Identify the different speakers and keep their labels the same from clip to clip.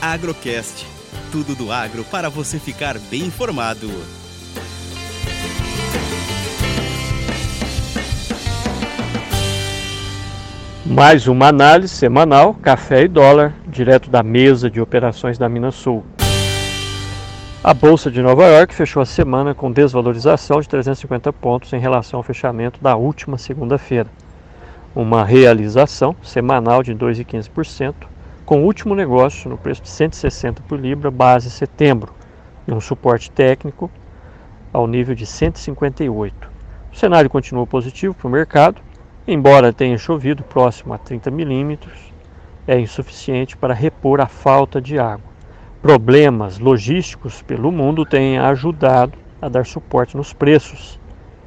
Speaker 1: Agrocast. Tudo do agro para você ficar bem informado.
Speaker 2: Mais uma análise semanal, café e dólar, direto da mesa de operações da Minas Sul. A Bolsa de Nova York fechou a semana com desvalorização de 350 pontos em relação ao fechamento da última segunda-feira. Uma realização semanal de 2,15%, com o último negócio no preço de 160 por libra, base setembro, e um suporte técnico ao nível de 158. O cenário continua positivo para o mercado, embora tenha chovido próximo a 30 milímetros, é insuficiente para repor a falta de água. Problemas logísticos pelo mundo têm ajudado a dar suporte nos preços.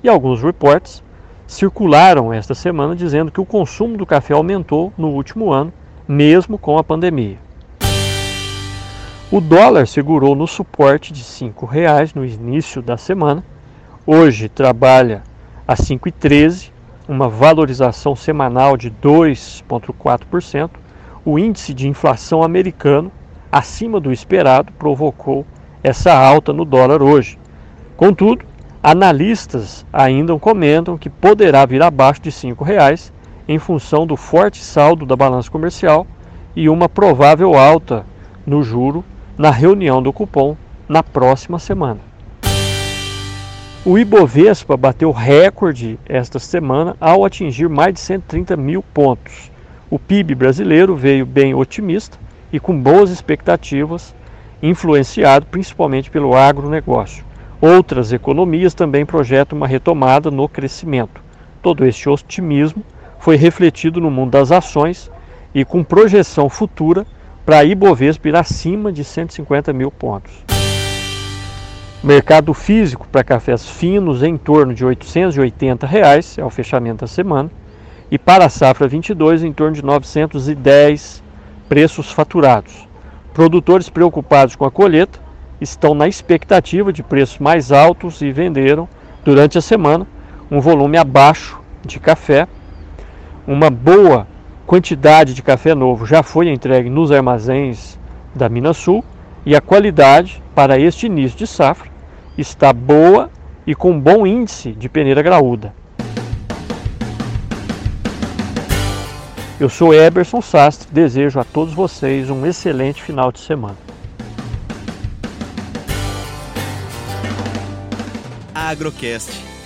Speaker 2: E alguns reportes circularam esta semana dizendo que o consumo do café aumentou no último ano mesmo com a pandemia. O dólar segurou no suporte de R$ 5,00 no início da semana. Hoje trabalha a 5,13, uma valorização semanal de 2,4%. O índice de inflação americano, acima do esperado, provocou essa alta no dólar hoje. Contudo, analistas ainda comentam que poderá vir abaixo de R$ 5,00 em função do forte saldo da balança comercial e uma provável alta no juro na reunião do cupom na próxima semana. O Ibovespa bateu recorde esta semana ao atingir mais de 130 mil pontos. O PIB brasileiro veio bem otimista e com boas expectativas, influenciado principalmente pelo agronegócio. Outras economias também projetam uma retomada no crescimento. Todo este otimismo foi refletido no mundo das ações e com projeção futura para a Ibovespa ir acima de 150 mil pontos. Mercado físico para cafés finos em torno de 880 reais, é o fechamento da semana, e para a safra 22 em torno de 910 preços faturados. Produtores preocupados com a colheita estão na expectativa de preços mais altos e venderam durante a semana um volume abaixo de café uma boa quantidade de café novo já foi entregue nos armazéns da Minas Sul e a qualidade para este início de safra está boa e com bom índice de peneira graúda. Eu sou Eberson Sastre, desejo a todos vocês um excelente final de semana.
Speaker 1: Agrocast